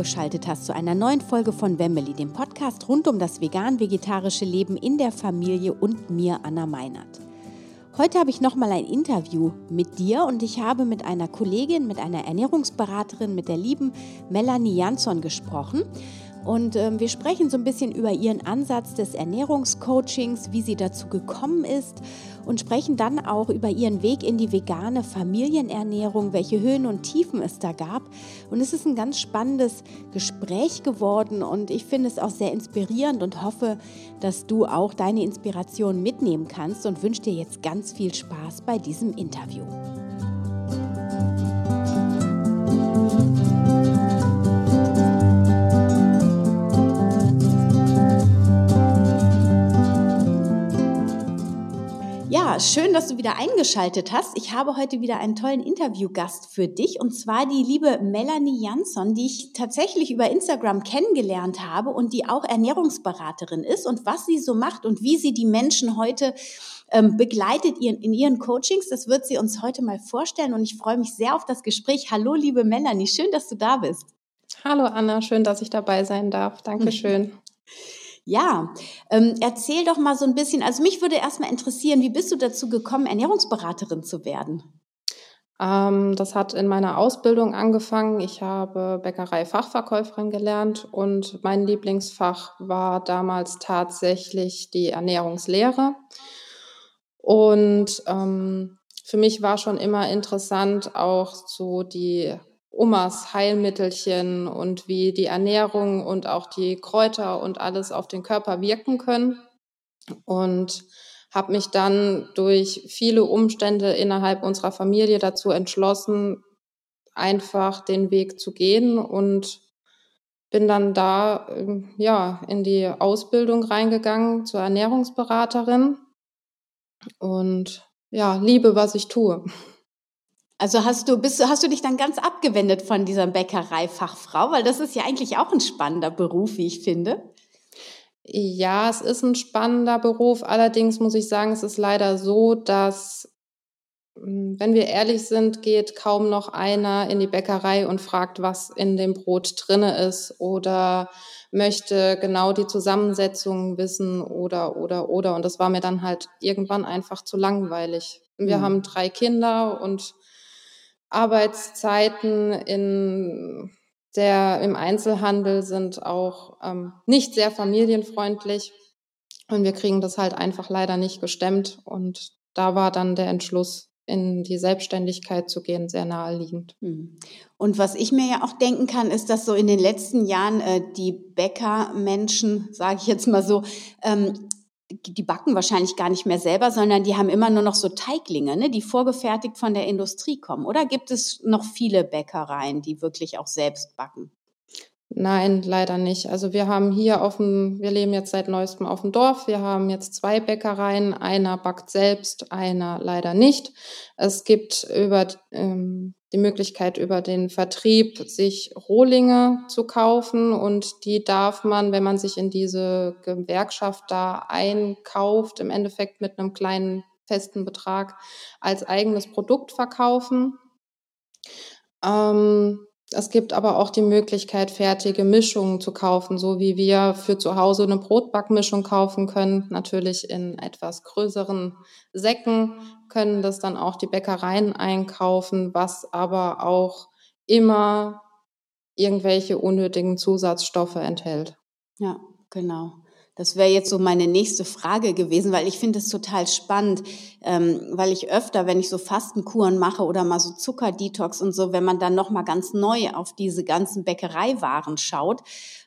eingeschaltet hast zu einer neuen Folge von Wemmeli, dem Podcast rund um das vegan-vegetarische Leben in der Familie und mir, Anna Meinert. Heute habe ich nochmal ein Interview mit dir und ich habe mit einer Kollegin, mit einer Ernährungsberaterin, mit der lieben Melanie Jansson gesprochen. Und äh, wir sprechen so ein bisschen über ihren Ansatz des Ernährungscoachings, wie sie dazu gekommen ist und sprechen dann auch über ihren Weg in die vegane Familienernährung, welche Höhen und Tiefen es da gab. Und es ist ein ganz spannendes Gespräch geworden und ich finde es auch sehr inspirierend und hoffe, dass du auch deine Inspiration mitnehmen kannst und wünsche dir jetzt ganz viel Spaß bei diesem Interview. Ja, schön, dass du wieder eingeschaltet hast. Ich habe heute wieder einen tollen Interviewgast für dich und zwar die liebe Melanie Jansson, die ich tatsächlich über Instagram kennengelernt habe und die auch Ernährungsberaterin ist und was sie so macht und wie sie die Menschen heute ähm, begleitet in ihren Coachings. Das wird sie uns heute mal vorstellen und ich freue mich sehr auf das Gespräch. Hallo, liebe Melanie, schön, dass du da bist. Hallo Anna, schön, dass ich dabei sein darf. Dankeschön. Ja, ähm, erzähl doch mal so ein bisschen, also mich würde erstmal interessieren, wie bist du dazu gekommen, Ernährungsberaterin zu werden? Ähm, das hat in meiner Ausbildung angefangen. Ich habe Bäckerei-Fachverkäuferin gelernt und mein Lieblingsfach war damals tatsächlich die Ernährungslehre. Und ähm, für mich war schon immer interessant auch so die Omas Heilmittelchen und wie die Ernährung und auch die Kräuter und alles auf den Körper wirken können. Und habe mich dann durch viele Umstände innerhalb unserer Familie dazu entschlossen, einfach den Weg zu gehen und bin dann da ähm, ja in die Ausbildung reingegangen zur Ernährungsberaterin und ja liebe was ich tue. Also hast du, bist, hast du dich dann ganz abgewendet von dieser Bäckereifachfrau, weil das ist ja eigentlich auch ein spannender Beruf, wie ich finde. Ja, es ist ein spannender Beruf. Allerdings muss ich sagen, es ist leider so, dass, hm, wenn wir ehrlich sind, geht kaum noch einer in die Bäckerei und fragt, was in dem Brot drinne ist oder möchte genau die Zusammensetzung wissen oder, oder, oder. Und das war mir dann halt irgendwann einfach zu langweilig. Wir mhm. haben drei Kinder und Arbeitszeiten in der, im Einzelhandel sind auch ähm, nicht sehr familienfreundlich. Und wir kriegen das halt einfach leider nicht gestemmt. Und da war dann der Entschluss, in die Selbstständigkeit zu gehen, sehr naheliegend. Hm. Und was ich mir ja auch denken kann, ist, dass so in den letzten Jahren äh, die Bäckermenschen, sage ich jetzt mal so, ähm, die backen wahrscheinlich gar nicht mehr selber, sondern die haben immer nur noch so Teiglinge, ne, die vorgefertigt von der Industrie kommen. Oder gibt es noch viele Bäckereien, die wirklich auch selbst backen? Nein, leider nicht. Also wir haben hier auf dem, wir leben jetzt seit neuestem auf dem Dorf. Wir haben jetzt zwei Bäckereien. Einer backt selbst, einer leider nicht. Es gibt über ähm, die Möglichkeit, über den Vertrieb sich Rohlinge zu kaufen und die darf man, wenn man sich in diese Gewerkschaft da einkauft, im Endeffekt mit einem kleinen festen Betrag als eigenes Produkt verkaufen. Ähm, es gibt aber auch die Möglichkeit, fertige Mischungen zu kaufen, so wie wir für zu Hause eine Brotbackmischung kaufen können, natürlich in etwas größeren Säcken, können das dann auch die Bäckereien einkaufen, was aber auch immer irgendwelche unnötigen Zusatzstoffe enthält. Ja, genau. Das wäre jetzt so meine nächste Frage gewesen, weil ich finde es total spannend, ähm, weil ich öfter, wenn ich so Fastenkuren mache oder mal so Zuckerdetox und so, wenn man dann noch mal ganz neu auf diese ganzen Bäckereiwaren schaut,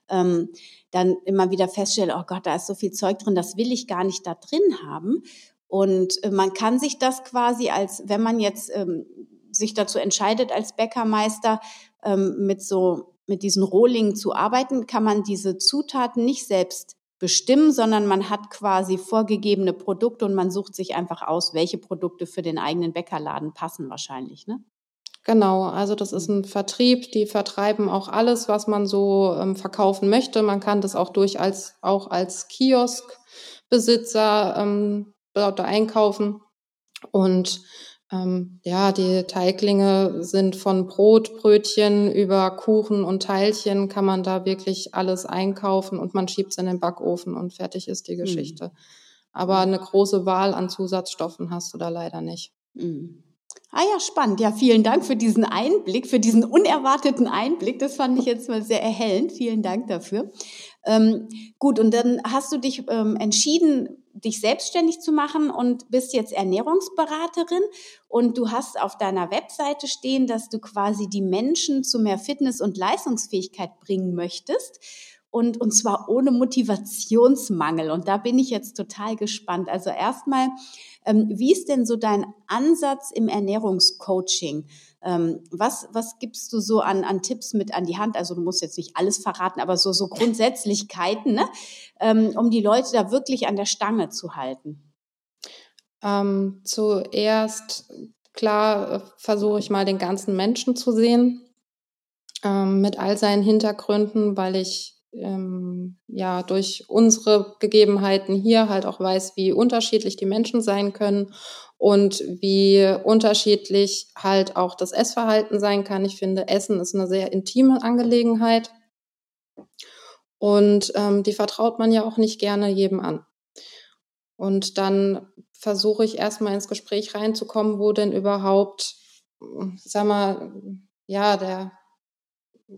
ähm, dann immer wieder feststelle, oh Gott, da ist so viel Zeug drin, das will ich gar nicht da drin haben. Und äh, man kann sich das quasi als, wenn man jetzt ähm, sich dazu entscheidet als Bäckermeister ähm, mit so mit diesen Rohlingen zu arbeiten, kann man diese Zutaten nicht selbst bestimmen, sondern man hat quasi vorgegebene Produkte und man sucht sich einfach aus, welche Produkte für den eigenen Bäckerladen passen wahrscheinlich, ne? Genau, also das ist ein Vertrieb, die vertreiben auch alles, was man so ähm, verkaufen möchte. Man kann das auch durch als auch als Kioskbesitzer ähm, dort einkaufen und Ähm, ja, die Teiglinge sind von Brot, Brötchen über Kuchen und Teilchen kann man da wirklich alles einkaufen und man schiebt es in den Backofen und fertig ist die hm. Geschichte. Mhm. Aber eine große Wahl an Zusatzstoffen hast du da leider nicht. Mhm. Ah ja, spannend. Ja, vielen Dank für diesen Einblick, für diesen unerwarteten Einblick. Das fand ich jetzt mal sehr erhellend. Vielen Dank dafür. Ähm, gut, und dann hast du dich ähm, entschieden, dich selbstständig zu machen und bist jetzt Ernährungsberaterin und du hast auf deiner Webseite stehen, dass du quasi die Menschen zu mehr Fitness und Leistungsfähigkeit bringen möchtest und, und zwar ohne Motivationsmangel. Und da bin ich jetzt total gespannt. Also erstmal, ähm, wie ist denn so dein Ansatz im Ernährungscoaching? Ähm, was, was gibst du so an, an Tipps mit an die Hand? Also du musst jetzt nicht alles verraten, aber so, so Grundsätzlichkeiten, ne? ähm, um die Leute da wirklich an der Stange zu halten. Ähm, zuerst, klar, äh, versuche ich mal den ganzen Menschen zu sehen, ähm, mit all seinen Hintergründen, weil ich ähm, ja durch unsere Gegebenheiten hier halt auch weiß, wie unterschiedlich die Menschen sein können und wie unterschiedlich halt auch das Essverhalten sein kann. Ich finde, Essen ist eine sehr intime Angelegenheit und ähm, die vertraut man ja auch nicht gerne jedem an. Und dann versuche ich erstmal ins Gespräch reinzukommen, wo denn überhaupt, sag mal, ja, der,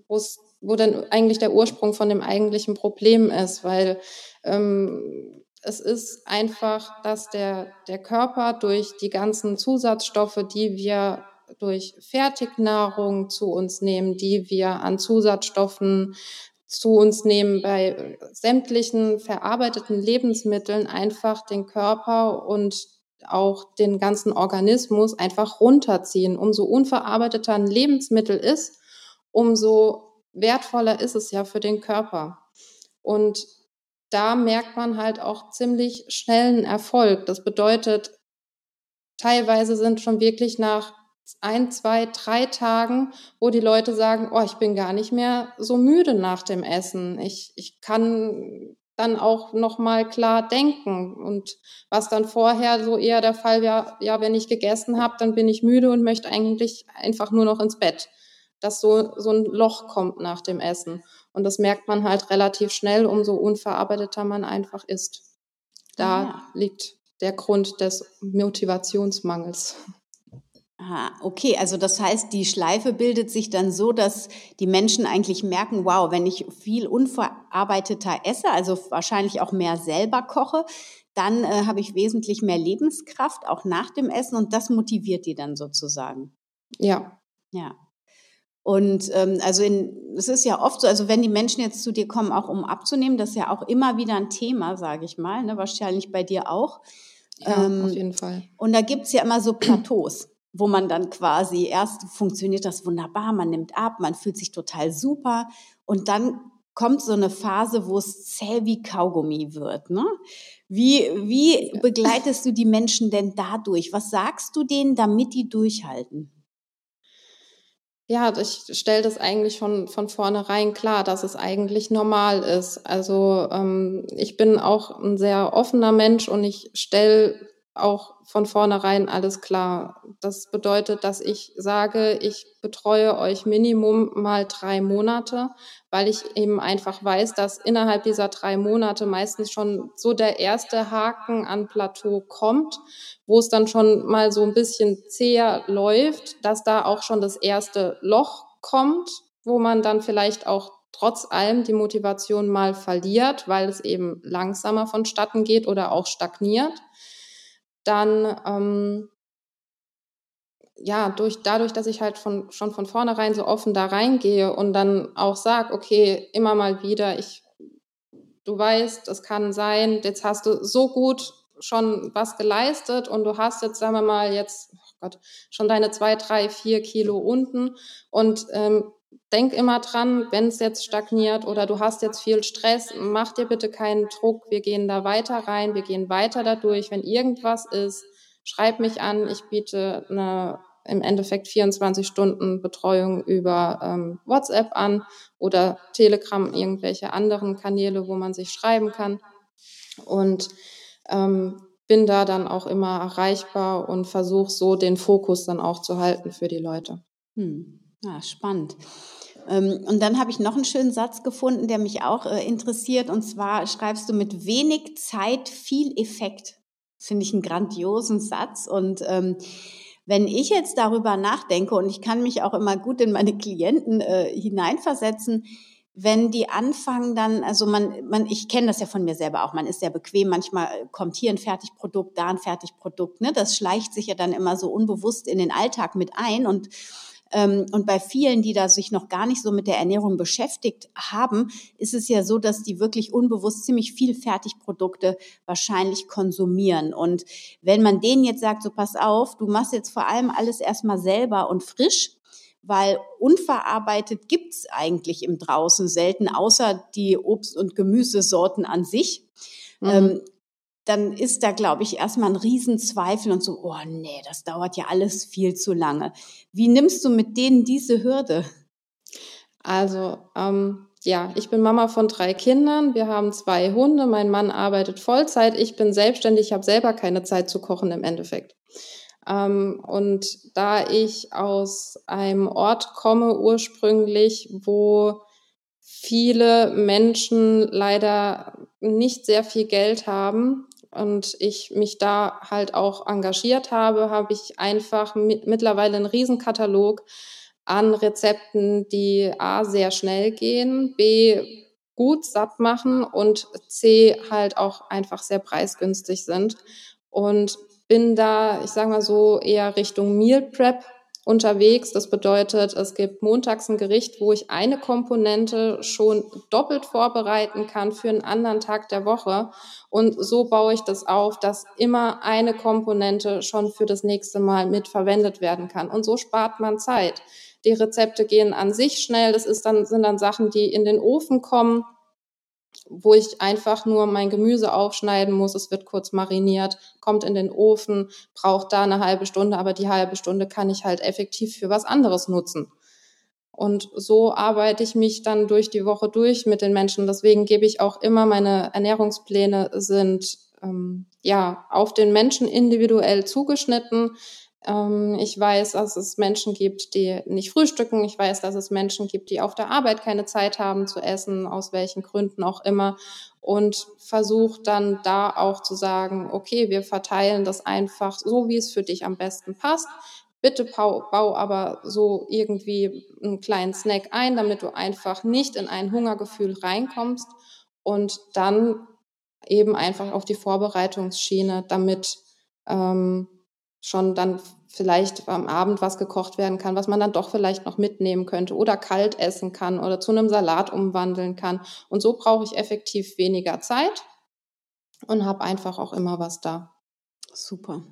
wo denn eigentlich der Ursprung von dem eigentlichen Problem ist, weil ähm, es ist einfach, dass der, der Körper durch die ganzen Zusatzstoffe, die wir durch Fertignahrung zu uns nehmen, die wir an Zusatzstoffen zu uns nehmen bei sämtlichen verarbeiteten Lebensmitteln, einfach den Körper und auch den ganzen Organismus einfach runterziehen. Umso unverarbeiteter ein Lebensmittel ist, umso wertvoller ist es ja für den Körper. Und da merkt man halt auch ziemlich schnellen Erfolg. Das bedeutet, teilweise sind schon wirklich nach ein, zwei, drei Tagen, wo die Leute sagen, oh, ich bin gar nicht mehr so müde nach dem Essen. Ich, ich kann dann auch noch mal klar denken und was dann vorher so eher der Fall war, ja, wenn ich gegessen habe, dann bin ich müde und möchte eigentlich einfach nur noch ins Bett dass so, so ein Loch kommt nach dem Essen. Und das merkt man halt relativ schnell, umso unverarbeiteter man einfach isst. Da ja. liegt der Grund des Motivationsmangels. Aha, okay, also das heißt, die Schleife bildet sich dann so, dass die Menschen eigentlich merken, wow, wenn ich viel unverarbeiteter esse, also wahrscheinlich auch mehr selber koche, dann äh, habe ich wesentlich mehr Lebenskraft, auch nach dem Essen und das motiviert die dann sozusagen. Ja. Ja. Und ähm, also in, es ist ja oft so, also wenn die Menschen jetzt zu dir kommen, auch um abzunehmen, das ist ja auch immer wieder ein Thema, sage ich mal, ne? wahrscheinlich bei dir auch. Ja, ähm, auf jeden Fall. Und da gibt's ja immer so Plateaus, wo man dann quasi, erst funktioniert das wunderbar, man nimmt ab, man fühlt sich total super und dann kommt so eine Phase, wo es zäh wie Kaugummi wird. Ne? Wie, wie begleitest du die Menschen denn dadurch? Was sagst du denen, damit die durchhalten? Ja, ich stelle das eigentlich schon von vornherein klar, dass es eigentlich normal ist. Also ähm, ich bin auch ein sehr offener Mensch und ich stelle auch von vornherein alles klar. Das bedeutet, dass ich sage, ich betreue euch Minimum mal drei Monate, weil ich eben einfach weiß, dass innerhalb dieser drei Monate meistens schon so der erste Haken an Plateau kommt, wo es dann schon mal so ein bisschen zäher läuft, dass da auch schon das erste Loch kommt, wo man dann vielleicht auch trotz allem die Motivation mal verliert, weil es eben langsamer vonstatten geht oder auch stagniert dann ähm, ja, durch, dadurch, dass ich halt von, schon von vornherein so offen da reingehe und dann auch sage, okay, immer mal wieder, ich, du weißt, es kann sein, jetzt hast du so gut schon was geleistet und du hast jetzt, sagen wir mal, jetzt, oh Gott, schon deine zwei, drei, vier Kilo unten und ähm, denk immer dran, wenn es jetzt stagniert oder du hast jetzt viel Stress, mach dir bitte keinen Druck. Wir gehen da weiter rein, wir gehen weiter dadurch. Wenn irgendwas ist, schreib mich an. Ich biete eine im Endeffekt 24 Stunden Betreuung über ähm, WhatsApp an oder Telegram, irgendwelche anderen Kanäle, wo man sich schreiben kann. Und ähm, bin da dann auch immer erreichbar und versuche so den Fokus dann auch zu halten für die Leute. Hm. Ja, spannend. Ähm, und dann habe ich noch einen schönen Satz gefunden, der mich auch äh, interessiert. Und zwar schreibst du mit wenig Zeit viel Effekt. Finde ich einen grandiosen Satz. Und ähm, wenn ich jetzt darüber nachdenke, und ich kann mich auch immer gut in meine Klienten äh, hineinversetzen, wenn die anfangen dann, also man, man, ich kenne das ja von mir selber auch, man ist sehr bequem, manchmal kommt hier ein Fertigprodukt, da ein Fertigprodukt, ne? Das schleicht sich ja dann immer so unbewusst in den Alltag mit ein und und bei vielen, die da sich noch gar nicht so mit der Ernährung beschäftigt haben, ist es ja so, dass die wirklich unbewusst ziemlich viel Fertigprodukte wahrscheinlich konsumieren. Und wenn man denen jetzt sagt, so pass auf, du machst jetzt vor allem alles erstmal selber und frisch, weil unverarbeitet gibt's eigentlich im Draußen selten, außer die Obst- und Gemüsesorten an sich. Mhm. Ähm, dann ist da, glaube ich, erstmal ein Riesenzweifel und so, oh nee, das dauert ja alles viel zu lange. Wie nimmst du mit denen diese Hürde? Also, ähm, ja, ich bin Mama von drei Kindern. Wir haben zwei Hunde. Mein Mann arbeitet Vollzeit. Ich bin selbstständig. Ich habe selber keine Zeit zu kochen im Endeffekt. Ähm, und da ich aus einem Ort komme ursprünglich, wo viele Menschen leider nicht sehr viel Geld haben, und ich mich da halt auch engagiert habe, habe ich einfach mit, mittlerweile einen Riesenkatalog an Rezepten, die A sehr schnell gehen, B gut satt machen und C halt auch einfach sehr preisgünstig sind. Und bin da, ich sage mal so, eher Richtung Meal Prep unterwegs. Das bedeutet, es gibt montags ein Gericht, wo ich eine Komponente schon doppelt vorbereiten kann für einen anderen Tag der Woche. Und so baue ich das auf, dass immer eine Komponente schon für das nächste Mal mitverwendet werden kann. Und so spart man Zeit. Die Rezepte gehen an sich schnell. Das ist dann, sind dann Sachen, die in den Ofen kommen wo ich einfach nur mein Gemüse aufschneiden muss. Es wird kurz mariniert, kommt in den Ofen, braucht da eine halbe Stunde, aber die halbe Stunde kann ich halt effektiv für was anderes nutzen. Und so arbeite ich mich dann durch die Woche durch mit den Menschen. Deswegen gebe ich auch immer, meine Ernährungspläne sind ähm, ja auf den Menschen individuell zugeschnitten. Ähm, ich weiß, dass es Menschen gibt, die nicht frühstücken. Ich weiß, dass es Menschen gibt, die auf der Arbeit keine Zeit haben zu essen, aus welchen Gründen auch immer. Und versuche dann da auch zu sagen, okay, wir verteilen das einfach so, wie es für dich am besten passt. Bitte bau, bau aber so irgendwie einen kleinen Snack ein, damit du einfach nicht in ein Hungergefühl reinkommst und dann eben einfach auf die Vorbereitungsschiene, damit ähm, schon dann vielleicht am Abend was gekocht werden kann, was man dann doch vielleicht noch mitnehmen könnte oder kalt essen kann oder zu einem Salat umwandeln kann. Und so brauche ich effektiv weniger Zeit und habe einfach auch immer was da. Super.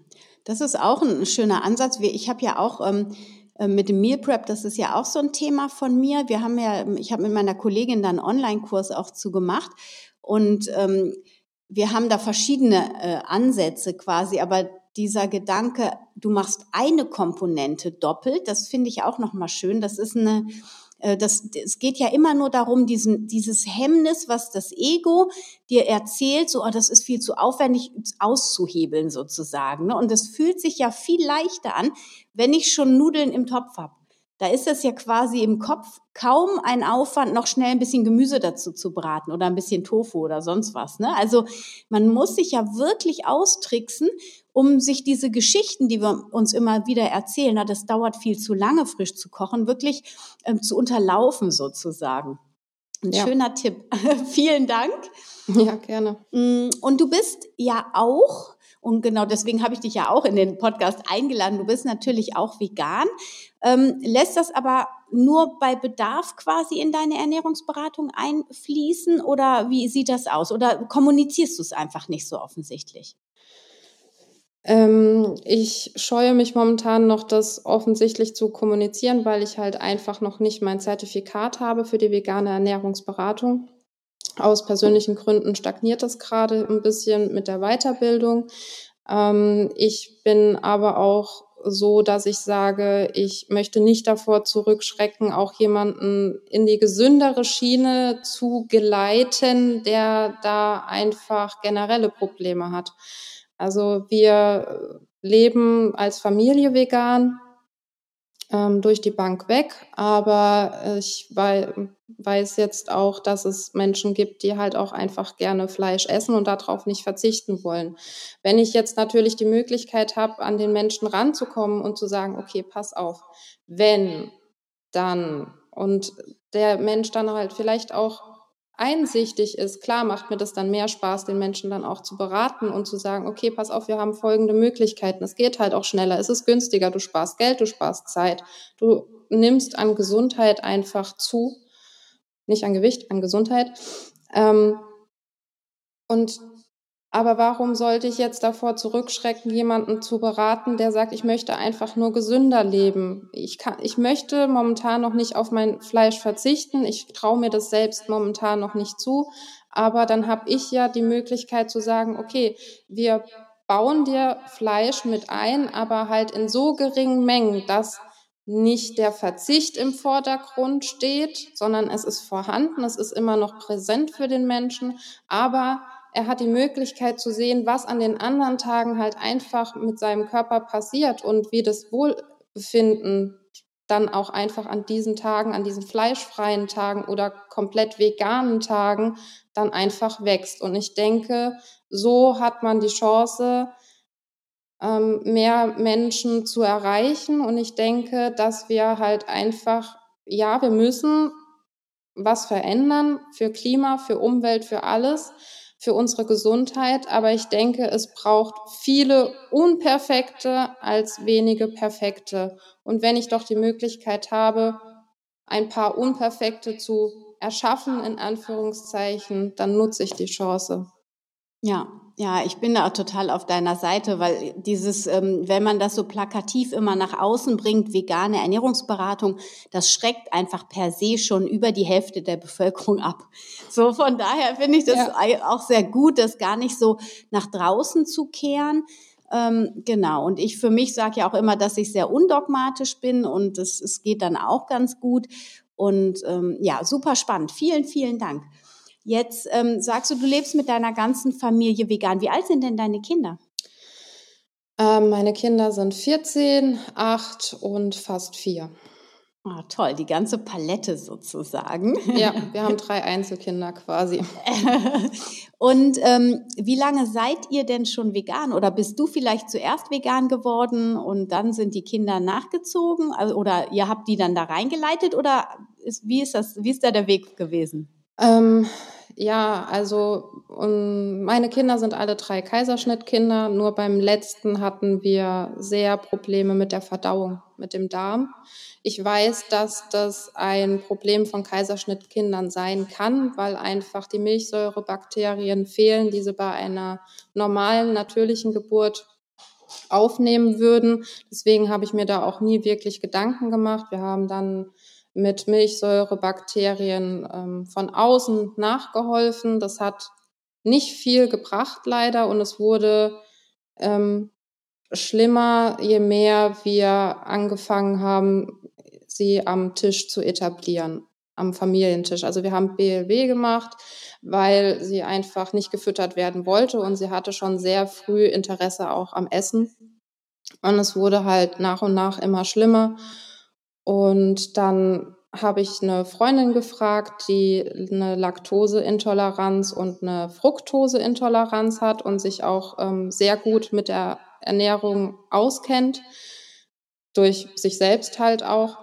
Das ist auch ein schöner Ansatz. Ich habe ja auch ähm, äh, mit dem Meal Prep, das ist ja auch so ein Thema von mir. Wir haben ja, ich habe mit meiner Kollegin dann einen Online-Kurs auch zu gemacht und ähm, wir haben da verschiedene äh, Ansätze quasi, aber dieser Gedanke, du machst eine Komponente doppelt, das finde ich auch nochmal schön. Das ist eine, äh, das, es geht ja immer nur darum, diesen, dieses Hemmnis, was das Ego dir erzählt, so, oh, das ist viel zu aufwendig auszuhebeln sozusagen. Ne? Und es fühlt sich ja viel leichter an, wenn ich schon Nudeln im Topf habe. Da ist es ja quasi im Kopf kaum ein Aufwand, noch schnell ein bisschen Gemüse dazu zu braten oder ein bisschen Tofu oder sonst was. Ne? Also man muss sich ja wirklich austricksen, um sich diese Geschichten, die wir uns immer wieder erzählen, na, das dauert viel zu lange, frisch zu kochen, wirklich ähm, zu unterlaufen sozusagen. Ein ja. schöner Tipp. Vielen Dank. Ja, gerne. Mm, und du bist ja auch und genau deswegen habe ich dich ja auch in den Podcast eingeladen. Du bist natürlich auch vegan, ähm, lässt das aber nur bei Bedarf quasi in deine Ernährungsberatung einfließen oder wie sieht das aus? Oder kommunizierst du es einfach nicht so offensichtlich? Ähm, ich scheue mich momentan noch, das offensichtlich zu kommunizieren, weil ich halt einfach noch nicht mein Zertifikat habe für die vegane Ernährungsberatung. Aus persönlichen Gründen stagniert das gerade ein bisschen mit der Weiterbildung. Ähm, ich bin aber auch so, dass ich sage, ich möchte nicht davor zurückschrecken, auch jemanden in die gesündere Schiene zu geleiten, der da einfach generelle Probleme hat. Also wir leben als Familie vegan ähm, durch die Bank weg, aber ich weiß jetzt auch, dass es Menschen gibt, die halt auch einfach gerne Fleisch essen und darauf nicht verzichten wollen. Wenn ich jetzt natürlich die Möglichkeit habe, an den Menschen ranzukommen und zu sagen, okay, pass auf, wenn, dann und der Mensch dann halt vielleicht auch einsichtig ist, klar macht mir das dann mehr Spaß, den Menschen dann auch zu beraten und zu sagen, okay, pass auf, wir haben folgende Möglichkeiten. Es geht halt auch schneller, es ist günstiger, du sparst Geld, du sparst Zeit, du nimmst an Gesundheit einfach zu, nicht an Gewicht, an Gesundheit. Ähm, und aber warum sollte ich jetzt davor zurückschrecken, jemanden zu beraten, der sagt, ich möchte einfach nur gesünder leben? Ich kann, ich möchte momentan noch nicht auf mein Fleisch verzichten. Ich traue mir das selbst momentan noch nicht zu. Aber dann habe ich ja die Möglichkeit zu sagen, okay, wir bauen dir Fleisch mit ein, aber halt in so geringen Mengen, dass nicht der Verzicht im Vordergrund steht, sondern es ist vorhanden, es ist immer noch präsent für den Menschen, aber er hat die Möglichkeit zu sehen, was an den anderen Tagen halt einfach mit seinem Körper passiert und wie das Wohlbefinden dann auch einfach an diesen Tagen, an diesen fleischfreien Tagen oder komplett veganen Tagen dann einfach wächst. Und ich denke, so hat man die Chance, ähm, mehr Menschen zu erreichen. Und ich denke, dass wir halt einfach, ja, wir müssen was verändern für Klima, für Umwelt, für alles für unsere Gesundheit. Aber ich denke, es braucht viele Unperfekte als wenige Perfekte. Und wenn ich doch die Möglichkeit habe, ein paar Unperfekte zu erschaffen, in Anführungszeichen, dann nutze ich die Chance. Ja, ja, ich bin da auch total auf deiner Seite, weil dieses, ähm, wenn man das so plakativ immer nach außen bringt, vegane Ernährungsberatung, das schreckt einfach per se schon über die Hälfte der Bevölkerung ab. So von daher finde ich das ja. auch sehr gut, das gar nicht so nach draußen zu kehren. Ähm, genau, und ich für mich sage ja auch immer, dass ich sehr undogmatisch bin und es, es geht dann auch ganz gut. Und ähm, ja, super spannend. Vielen, vielen Dank. Jetzt ähm, sagst du, du lebst mit deiner ganzen Familie vegan. Wie alt sind denn deine Kinder? Ähm, meine Kinder sind 14, 8 und fast 4. Ah, oh, toll, die ganze Palette sozusagen. Ja, wir haben drei Einzelkinder quasi. und ähm, wie lange seid ihr denn schon vegan? Oder bist du vielleicht zuerst vegan geworden und dann sind die Kinder nachgezogen? Also, oder ihr habt die dann da reingeleitet? Oder ist, wie ist das? Wie ist da der Weg gewesen? Ähm, ja, also meine Kinder sind alle drei Kaiserschnittkinder. Nur beim letzten hatten wir sehr Probleme mit der Verdauung, mit dem Darm. Ich weiß, dass das ein Problem von Kaiserschnittkindern sein kann, weil einfach die Milchsäurebakterien fehlen, die sie bei einer normalen, natürlichen Geburt aufnehmen würden. Deswegen habe ich mir da auch nie wirklich Gedanken gemacht. Wir haben dann mit Milchsäurebakterien ähm, von außen nachgeholfen. Das hat nicht viel gebracht leider und es wurde ähm, schlimmer, je mehr wir angefangen haben, sie am Tisch zu etablieren, am Familientisch. Also wir haben BLW gemacht, weil sie einfach nicht gefüttert werden wollte und sie hatte schon sehr früh Interesse auch am Essen. Und es wurde halt nach und nach immer schlimmer. Und dann habe ich eine Freundin gefragt, die eine Laktoseintoleranz und eine Fructoseintoleranz hat und sich auch ähm, sehr gut mit der Ernährung auskennt, durch sich selbst halt auch.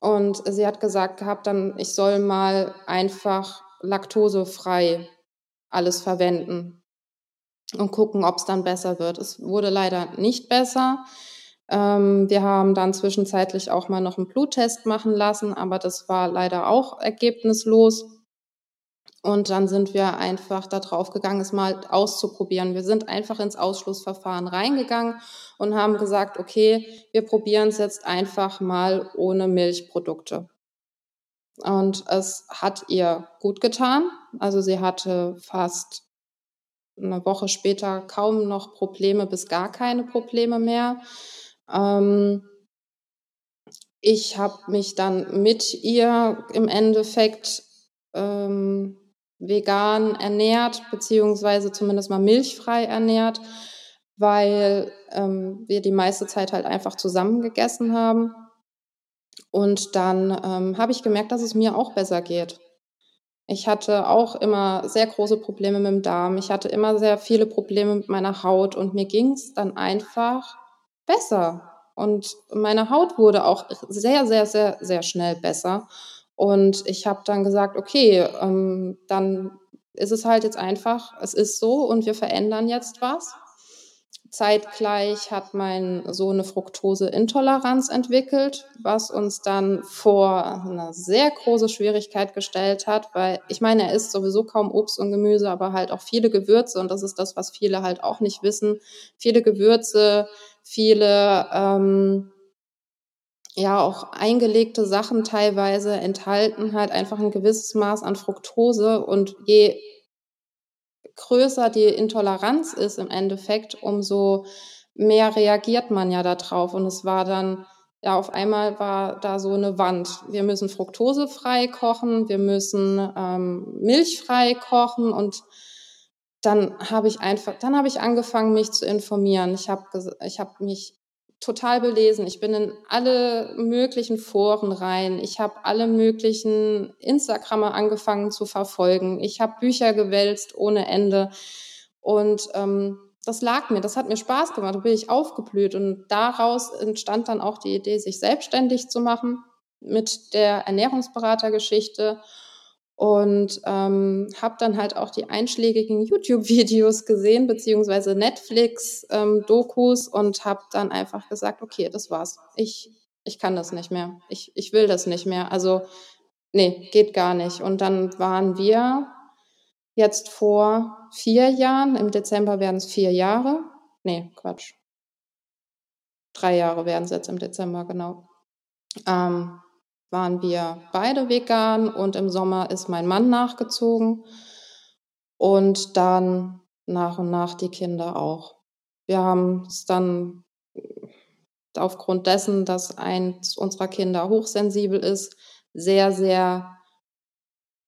Und sie hat gesagt gehabt, dann ich soll mal einfach laktosefrei alles verwenden und gucken, ob es dann besser wird. Es wurde leider nicht besser. Ähm, wir haben dann zwischenzeitlich auch mal noch einen Bluttest machen lassen, aber das war leider auch ergebnislos. Und dann sind wir einfach da drauf gegangen, es mal auszuprobieren. Wir sind einfach ins Ausschlussverfahren reingegangen und haben gesagt, okay, wir probieren es jetzt einfach mal ohne Milchprodukte. Und es hat ihr gut getan. Also sie hatte fast eine Woche später kaum noch Probleme bis gar keine Probleme mehr. Ähm, ich habe mich dann mit ihr im Endeffekt ähm, vegan ernährt, beziehungsweise zumindest mal milchfrei ernährt. weil ähm, wir die meiste Zeit halt einfach zusammen gegessen haben. Und dann ähm, habe ich gemerkt, dass es mir auch besser geht. Ich hatte auch immer sehr große Probleme mit dem Darm. Ich hatte immer sehr viele Probleme mit meiner Haut und mir ging es dann einfach besser. Und meine Haut wurde auch sehr, sehr, sehr, sehr schnell besser. Und ich habe dann gesagt, okay, ähm, dann ist es halt jetzt einfach, es ist so und wir verändern jetzt was. Zeitgleich hat mein Sohn eine Fructoseintoleranz entwickelt, was uns dann vor eine sehr große Schwierigkeit gestellt hat, weil ich meine, er isst sowieso kaum Obst und Gemüse, aber halt auch viele Gewürze und das ist das, was viele halt auch nicht wissen. Viele Gewürze, viele ähm, ja auch eingelegte Sachen teilweise enthalten halt einfach ein gewisses Maß an Fructose und je größer die Intoleranz ist im Endeffekt, umso mehr reagiert man ja darauf. Und es war dann, ja, auf einmal war da so eine Wand. Wir müssen fruktosefrei kochen, wir müssen ähm, milchfrei kochen und dann habe ich einfach, dann habe ich angefangen, mich zu informieren. Ich habe ich hab mich total belesen. Ich bin in alle möglichen Foren rein. Ich habe alle möglichen Instagrammer angefangen zu verfolgen. Ich habe Bücher gewälzt ohne Ende. Und ähm, das lag mir, das hat mir Spaß gemacht, da bin ich aufgeblüht. Und daraus entstand dann auch die Idee, sich selbstständig zu machen mit der Ernährungsberatergeschichte und ähm, habe dann halt auch die einschlägigen YouTube-Videos gesehen, beziehungsweise Netflix-Dokus ähm, und habe dann einfach gesagt, okay, das war's. Ich, ich kann das nicht mehr. Ich, ich will das nicht mehr. Also, nee, geht gar nicht. Und dann waren wir jetzt vor vier Jahren, im Dezember werden es vier Jahre. Nee, Quatsch. Drei Jahre werden es jetzt im Dezember, genau. Ähm, waren wir beide vegan und im Sommer ist mein Mann nachgezogen und dann nach und nach die Kinder auch. Wir haben es dann aufgrund dessen, dass eins unserer Kinder hochsensibel ist, sehr, sehr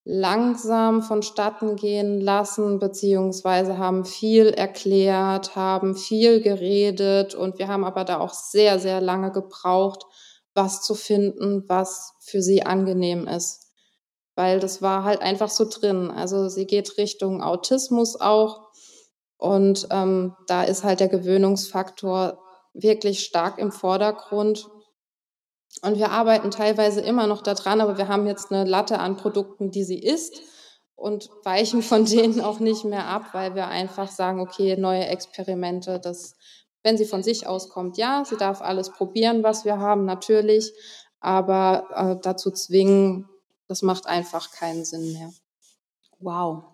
langsam vonstatten gehen lassen, beziehungsweise haben viel erklärt, haben viel geredet und wir haben aber da auch sehr, sehr lange gebraucht, was zu finden, was für sie angenehm ist. Weil das war halt einfach so drin. Also sie geht Richtung Autismus auch. Und ähm, da ist halt der Gewöhnungsfaktor wirklich stark im Vordergrund. Und wir arbeiten teilweise immer noch daran, aber wir haben jetzt eine Latte an Produkten, die sie isst und weichen von denen auch nicht mehr ab, weil wir einfach sagen, okay, neue Experimente, das wenn sie von sich aus kommt, ja, sie darf alles probieren, was wir haben, natürlich, aber äh, dazu zwingen, das macht einfach keinen Sinn mehr. Wow.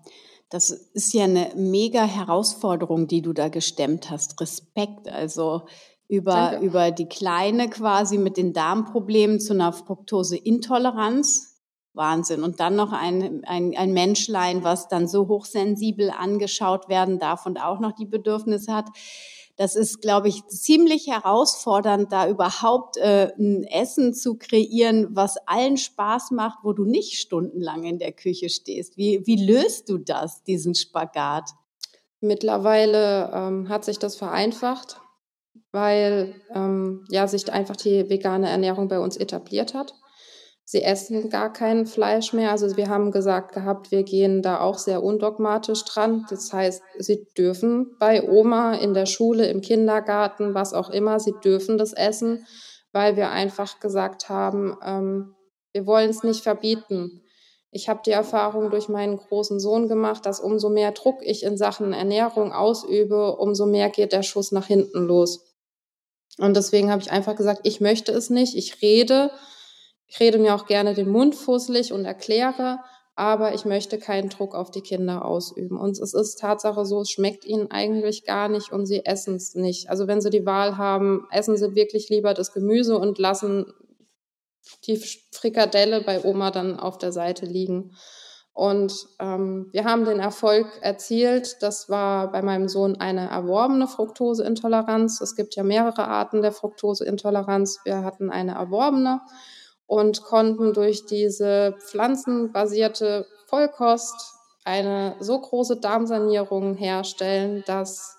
Das ist ja eine mega Herausforderung, die du da gestemmt hast. Respekt. Also über, über die Kleine quasi mit den Darmproblemen zu einer Fructoseintoleranz. Wahnsinn. Und dann noch ein, ein, ein Menschlein, was dann so hochsensibel angeschaut werden darf und auch noch die Bedürfnisse hat. Das ist, glaube ich, ziemlich herausfordernd, da überhaupt äh, ein Essen zu kreieren, was allen Spaß macht, wo du nicht stundenlang in der Küche stehst. Wie, wie löst du das, diesen Spagat? Mittlerweile ähm, hat sich das vereinfacht, weil ähm, ja sich einfach die vegane Ernährung bei uns etabliert hat. Sie essen gar kein Fleisch mehr. Also wir haben gesagt gehabt, wir gehen da auch sehr undogmatisch dran. Das heißt, sie dürfen bei Oma in der Schule, im Kindergarten, was auch immer, sie dürfen das essen, weil wir einfach gesagt haben, ähm, wir wollen es nicht verbieten. Ich habe die Erfahrung durch meinen großen Sohn gemacht, dass umso mehr Druck ich in Sachen Ernährung ausübe, umso mehr geht der Schuss nach hinten los. Und deswegen habe ich einfach gesagt, ich möchte es nicht. Ich rede ich rede mir auch gerne den Mund fusselig und erkläre, aber ich möchte keinen Druck auf die Kinder ausüben. Und es ist Tatsache so, es schmeckt ihnen eigentlich gar nicht und sie essen es nicht. Also wenn sie die Wahl haben, essen sie wirklich lieber das Gemüse und lassen die Frikadelle bei Oma dann auf der Seite liegen. Und ähm, wir haben den Erfolg erzielt. Das war bei meinem Sohn eine erworbene Fructoseintoleranz. Es gibt ja mehrere Arten der Fructoseintoleranz. Wir hatten eine erworbene und konnten durch diese pflanzenbasierte Vollkost eine so große Darmsanierung herstellen, dass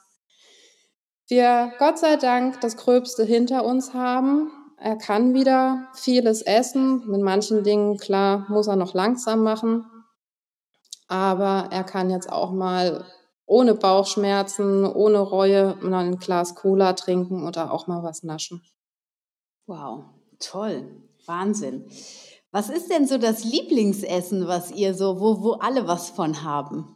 wir Gott sei Dank das Gröbste hinter uns haben. Er kann wieder vieles essen. Mit manchen Dingen, klar, muss er noch langsam machen. Aber er kann jetzt auch mal ohne Bauchschmerzen, ohne Reue mal ein Glas Cola trinken oder auch mal was naschen. Wow, toll. Wahnsinn. Was ist denn so das Lieblingsessen, was ihr so, wo, wo alle was von haben?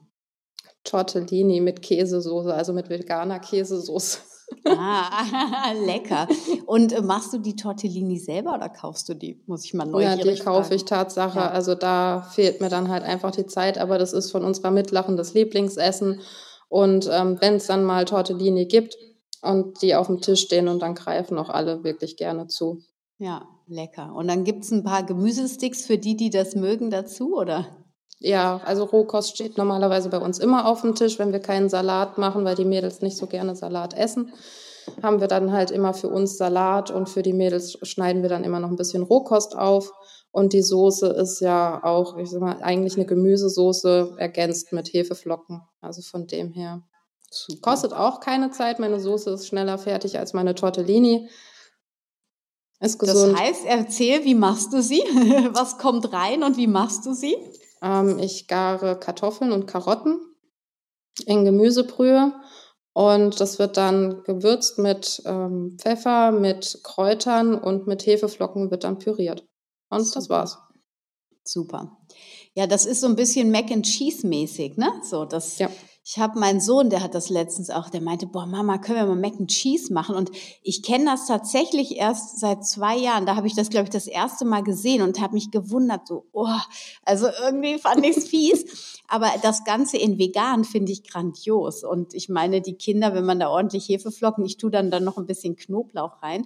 Tortellini mit Käsesoße, also mit veganer Käsesoße. Ah, lecker. Und äh, machst du die Tortellini selber oder kaufst du die? Muss ich mal neugierig Ja, die kaufe ich Tatsache. Ja. Also da fehlt mir dann halt einfach die Zeit, aber das ist von unserer Mittleren das Lieblingsessen. Und ähm, wenn es dann mal Tortellini gibt und die auf dem Tisch stehen und dann greifen auch alle wirklich gerne zu. Ja, lecker. Und dann gibt es ein paar Gemüsesticks für die, die das mögen, dazu, oder? Ja, also Rohkost steht normalerweise bei uns immer auf dem Tisch, wenn wir keinen Salat machen, weil die Mädels nicht so gerne Salat essen. Haben wir dann halt immer für uns Salat und für die Mädels schneiden wir dann immer noch ein bisschen Rohkost auf. Und die Soße ist ja auch, ich sag mal, eigentlich eine Gemüsesoße ergänzt mit Hefeflocken. Also von dem her. Super. Kostet auch keine Zeit. Meine Soße ist schneller fertig als meine Tortellini. Ist gesund. Das heißt, erzähl, wie machst du sie? Was kommt rein und wie machst du sie? Ähm, ich gare Kartoffeln und Karotten in Gemüsebrühe und das wird dann gewürzt mit ähm, Pfeffer, mit Kräutern und mit Hefeflocken wird dann püriert. Und Super. das war's. Super. Ja, das ist so ein bisschen Mac and Cheese mäßig, ne? So, das ja. Ich habe meinen Sohn, der hat das letztens auch, der meinte, boah, Mama, können wir mal Mac and Cheese machen? Und ich kenne das tatsächlich erst seit zwei Jahren. Da habe ich das, glaube ich, das erste Mal gesehen und habe mich gewundert, so, oh, also irgendwie fand ich es fies. Aber das Ganze in vegan finde ich grandios. Und ich meine, die Kinder, wenn man da ordentlich Hefeflocken, ich tue dann dann noch ein bisschen Knoblauch rein,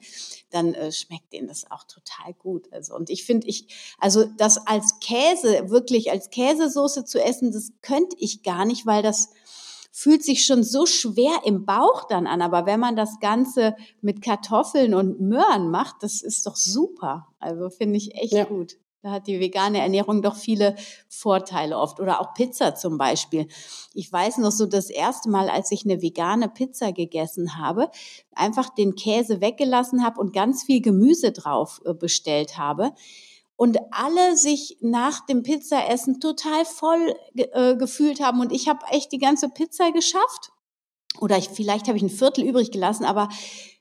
dann äh, schmeckt denen das auch total gut. Also, und ich finde, ich, also das als Käse, wirklich als Käsesoße zu essen, das könnte ich gar nicht, weil das, fühlt sich schon so schwer im Bauch dann an. Aber wenn man das Ganze mit Kartoffeln und Möhren macht, das ist doch super. Also finde ich echt ja. gut. Da hat die vegane Ernährung doch viele Vorteile oft. Oder auch Pizza zum Beispiel. Ich weiß noch so das erste Mal, als ich eine vegane Pizza gegessen habe, einfach den Käse weggelassen habe und ganz viel Gemüse drauf äh, bestellt habe und alle sich nach dem Pizzaessen total voll äh, gefühlt haben und ich habe echt die ganze Pizza geschafft. Oder ich, vielleicht habe ich ein Viertel übrig gelassen, aber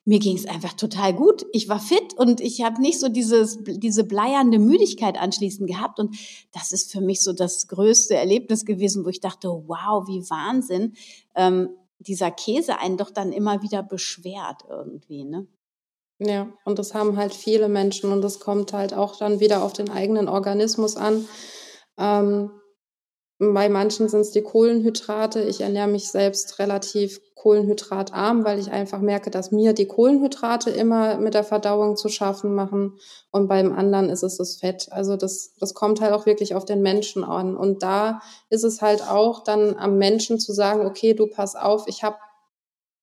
mir ging es einfach total gut. Ich war fit und ich habe nicht so dieses, diese bleiernde Müdigkeit anschließend gehabt. Und das ist für mich so das größte Erlebnis gewesen, wo ich dachte, wow, wie Wahnsinn, ähm, dieser Käse einen doch dann immer wieder beschwert irgendwie. Ne? Ja, und das haben halt viele Menschen und das kommt halt auch dann wieder auf den eigenen Organismus an. Ähm, bei manchen sind es die Kohlenhydrate. Ich ernähre mich selbst relativ kohlenhydratarm, weil ich einfach merke, dass mir die Kohlenhydrate immer mit der Verdauung zu schaffen machen. Und beim anderen ist es das Fett. Also das, das kommt halt auch wirklich auf den Menschen an. Und da ist es halt auch dann am Menschen zu sagen, okay, du pass auf, ich habe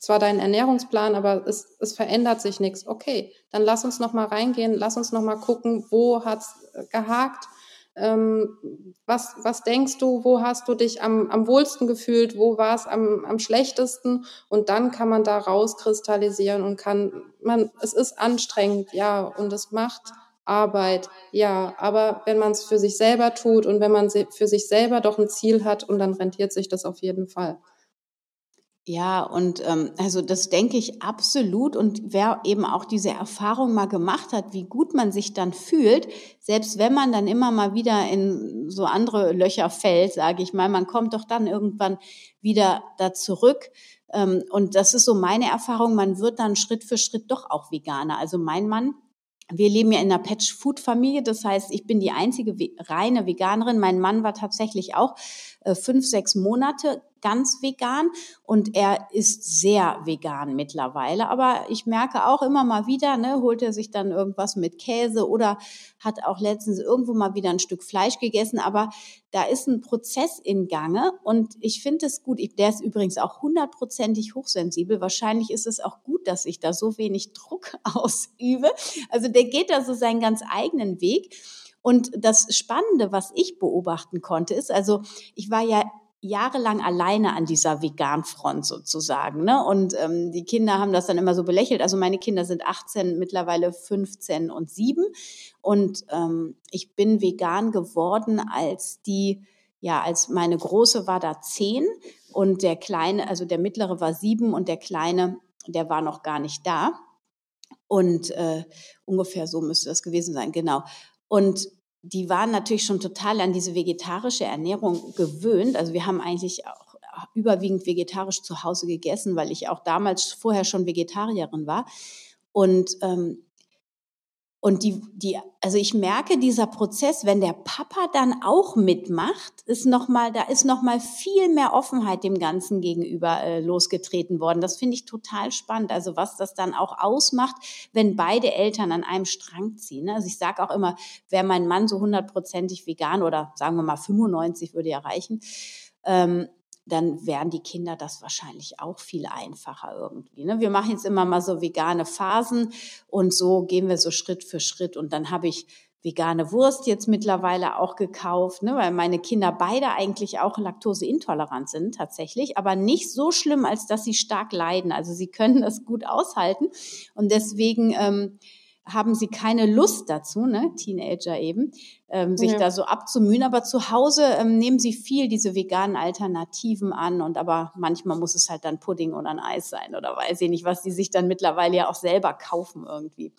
zwar deinen Ernährungsplan, aber es, es verändert sich nichts. Okay, dann lass uns noch mal reingehen, lass uns noch mal gucken, wo hat's äh, gehakt. Ähm, was, was denkst du, wo hast du dich am, am wohlsten gefühlt, wo war es am, am schlechtesten und dann kann man da rauskristallisieren und kann, man, es ist anstrengend, ja, und es macht Arbeit, ja, aber wenn man es für sich selber tut und wenn man für sich selber doch ein Ziel hat und dann rentiert sich das auf jeden Fall. Ja, und ähm, also das denke ich absolut. Und wer eben auch diese Erfahrung mal gemacht hat, wie gut man sich dann fühlt, selbst wenn man dann immer mal wieder in so andere Löcher fällt, sage ich mal, man kommt doch dann irgendwann wieder da zurück. Ähm, und das ist so meine Erfahrung, man wird dann Schritt für Schritt doch auch Veganer. Also mein Mann, wir leben ja in einer Patch-Food-Familie, das heißt, ich bin die einzige reine Veganerin. Mein Mann war tatsächlich auch fünf, sechs Monate ganz vegan und er ist sehr vegan mittlerweile. Aber ich merke auch immer mal wieder, ne, holt er sich dann irgendwas mit Käse oder hat auch letztens irgendwo mal wieder ein Stück Fleisch gegessen. Aber da ist ein Prozess in Gange und ich finde es gut. Der ist übrigens auch hundertprozentig hochsensibel. Wahrscheinlich ist es auch gut, dass ich da so wenig Druck ausübe. Also der geht da so seinen ganz eigenen Weg. Und das Spannende, was ich beobachten konnte, ist, also ich war ja jahrelang alleine an dieser Vegan-Front sozusagen. Ne? Und ähm, die Kinder haben das dann immer so belächelt. Also meine Kinder sind 18, mittlerweile 15 und 7. Und ähm, ich bin vegan geworden, als die, ja, als meine Große war da 10 und der Kleine, also der Mittlere war 7 und der Kleine, der war noch gar nicht da. Und äh, ungefähr so müsste das gewesen sein, genau. Und die waren natürlich schon total an diese vegetarische Ernährung gewöhnt. Also wir haben eigentlich auch überwiegend vegetarisch zu Hause gegessen, weil ich auch damals vorher schon Vegetarierin war. Und ähm, und die, die, also ich merke, dieser Prozess, wenn der Papa dann auch mitmacht, ist noch mal, da ist noch mal viel mehr Offenheit dem Ganzen gegenüber äh, losgetreten worden. Das finde ich total spannend. Also was das dann auch ausmacht, wenn beide Eltern an einem Strang ziehen. Also ich sage auch immer, wäre mein Mann so hundertprozentig vegan oder sagen wir mal 95 würde ja reichen, ähm, dann wären die Kinder das wahrscheinlich auch viel einfacher irgendwie. Ne? Wir machen jetzt immer mal so vegane Phasen und so gehen wir so Schritt für Schritt. Und dann habe ich vegane Wurst jetzt mittlerweile auch gekauft, ne, weil meine Kinder beide eigentlich auch laktoseintolerant sind tatsächlich, aber nicht so schlimm, als dass sie stark leiden. Also sie können das gut aushalten und deswegen ähm, haben sie keine Lust dazu, ne, Teenager eben, ähm, sich ja. da so abzumühen. Aber zu Hause ähm, nehmen sie viel diese veganen Alternativen an und aber manchmal muss es halt dann Pudding oder ein Eis sein oder weiß ich nicht, was die sich dann mittlerweile ja auch selber kaufen irgendwie.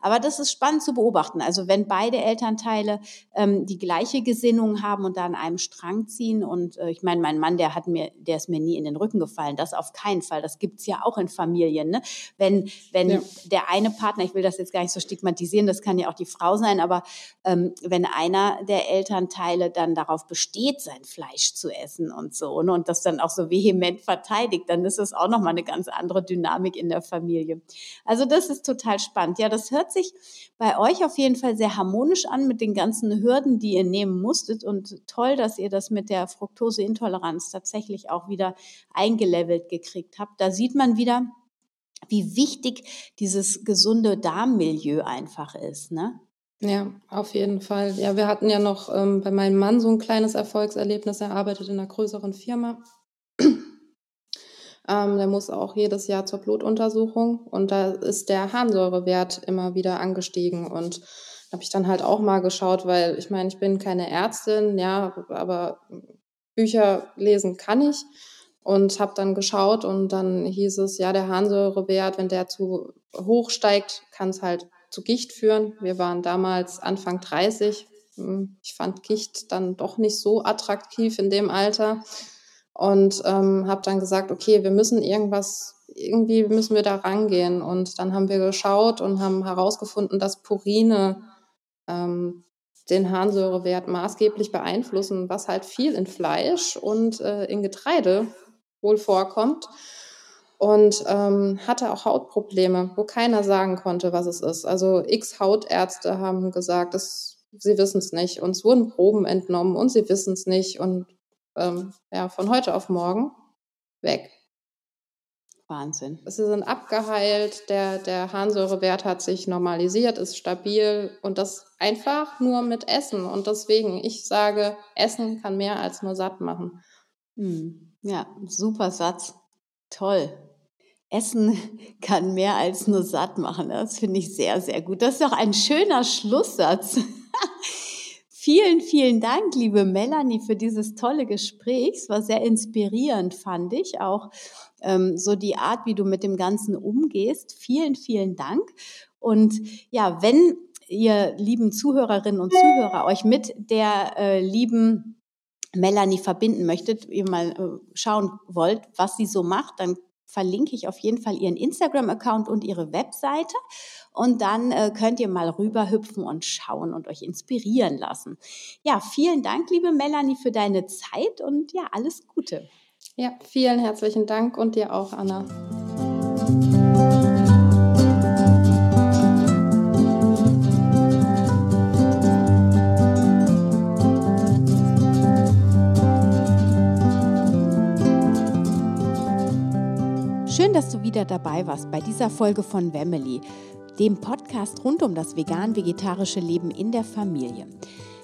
Aber das ist spannend zu beobachten. Also wenn beide Elternteile ähm, die gleiche Gesinnung haben und da an einem Strang ziehen und äh, ich meine, mein Mann, der hat mir, der ist mir nie in den Rücken gefallen. Das auf keinen Fall. Das gibt's ja auch in Familien. Ne? Wenn, wenn ja. der eine Partner, ich will das jetzt gar nicht so stigmatisieren, das kann ja auch die Frau sein, aber ähm, wenn einer der Elternteile dann darauf besteht, sein Fleisch zu essen und so ne, und das dann auch so vehement verteidigt, dann ist es auch nochmal eine ganz andere Dynamik in der Familie. Also das ist total spannend. Ja, das hört sich bei euch auf jeden Fall sehr harmonisch an mit den ganzen Hürden, die ihr nehmen musstet und toll, dass ihr das mit der Fructoseintoleranz tatsächlich auch wieder eingelevelt gekriegt habt. Da sieht man wieder, wie wichtig dieses gesunde Darmmilieu einfach ist, ne? Ja, auf jeden Fall. Ja, wir hatten ja noch ähm, bei meinem Mann so ein kleines Erfolgserlebnis. Er arbeitet in einer größeren Firma. ähm, der muss auch jedes Jahr zur Blutuntersuchung und da ist der Harnsäurewert immer wieder angestiegen und habe ich dann halt auch mal geschaut, weil ich meine, ich bin keine Ärztin, ja, aber Bücher lesen kann ich und habe dann geschaut und dann hieß es, ja, der Harnsäurewert, wenn der zu hoch steigt, kann es halt zu Gicht führen. Wir waren damals Anfang 30. Hm, ich fand Gicht dann doch nicht so attraktiv in dem Alter und ähm, habe dann gesagt, okay, wir müssen irgendwas, irgendwie müssen wir da rangehen. Und dann haben wir geschaut und haben herausgefunden, dass Purine ähm, den Harnsäurewert maßgeblich beeinflussen, was halt viel in Fleisch und äh, in Getreide wohl vorkommt und ähm, hatte auch Hautprobleme, wo keiner sagen konnte, was es ist. Also x Hautärzte haben gesagt, dass sie wissen es nicht. Uns wurden Proben entnommen und sie wissen es nicht. Und ähm, ja, von heute auf morgen weg. Wahnsinn. Sie sind abgeheilt, der, der Harnsäurewert hat sich normalisiert, ist stabil und das einfach nur mit Essen. Und deswegen, ich sage, Essen kann mehr als nur satt machen. Hm. Ja, super Satz. Toll. Essen kann mehr als nur satt machen. Das finde ich sehr, sehr gut. Das ist doch ein schöner Schlusssatz. vielen, vielen Dank, liebe Melanie, für dieses tolle Gespräch. Es war sehr inspirierend, fand ich. Auch ähm, so die Art, wie du mit dem Ganzen umgehst. Vielen, vielen Dank. Und ja, wenn ihr lieben Zuhörerinnen und Zuhörer euch mit der äh, lieben Melanie verbinden möchtet, ihr mal äh, schauen wollt, was sie so macht, dann verlinke ich auf jeden Fall ihren Instagram-Account und ihre Webseite. Und dann äh, könnt ihr mal rüberhüpfen und schauen und euch inspirieren lassen. Ja, vielen Dank, liebe Melanie, für deine Zeit und ja, alles Gute. Ja, vielen herzlichen Dank und dir auch, Anna. Dass du wieder dabei warst bei dieser Folge von Wemmeli, dem Podcast rund um das vegan-vegetarische Leben in der Familie.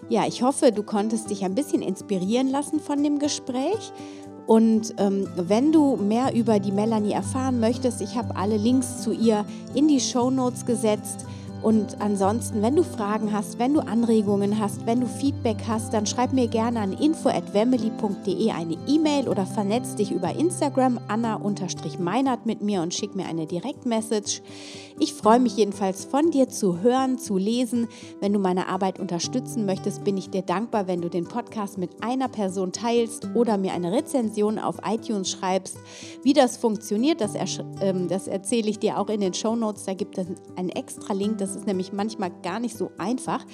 Ja, ich hoffe, du konntest dich ein bisschen inspirieren lassen von dem Gespräch. Und ähm, wenn du mehr über die Melanie erfahren möchtest, ich habe alle Links zu ihr in die Show Notes gesetzt. Und ansonsten, wenn du Fragen hast, wenn du Anregungen hast, wenn du Feedback hast, dann schreib mir gerne an info@wemmeli.de eine E-Mail oder vernetz dich über Instagram anna-meinert mit mir und schick mir eine Direktmessage. Ich freue mich jedenfalls von dir zu hören, zu lesen. Wenn du meine Arbeit unterstützen möchtest, bin ich dir dankbar, wenn du den Podcast mit einer Person teilst oder mir eine Rezension auf iTunes schreibst. Wie das funktioniert, das, ähm, das erzähle ich dir auch in den Show Notes. Da gibt es einen extra Link, das ist nämlich manchmal gar nicht so einfach.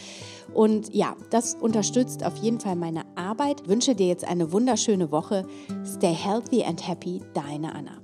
Und ja, das unterstützt auf jeden Fall meine Arbeit. Ich wünsche dir jetzt eine wunderschöne Woche. Stay healthy and happy, deine Anna.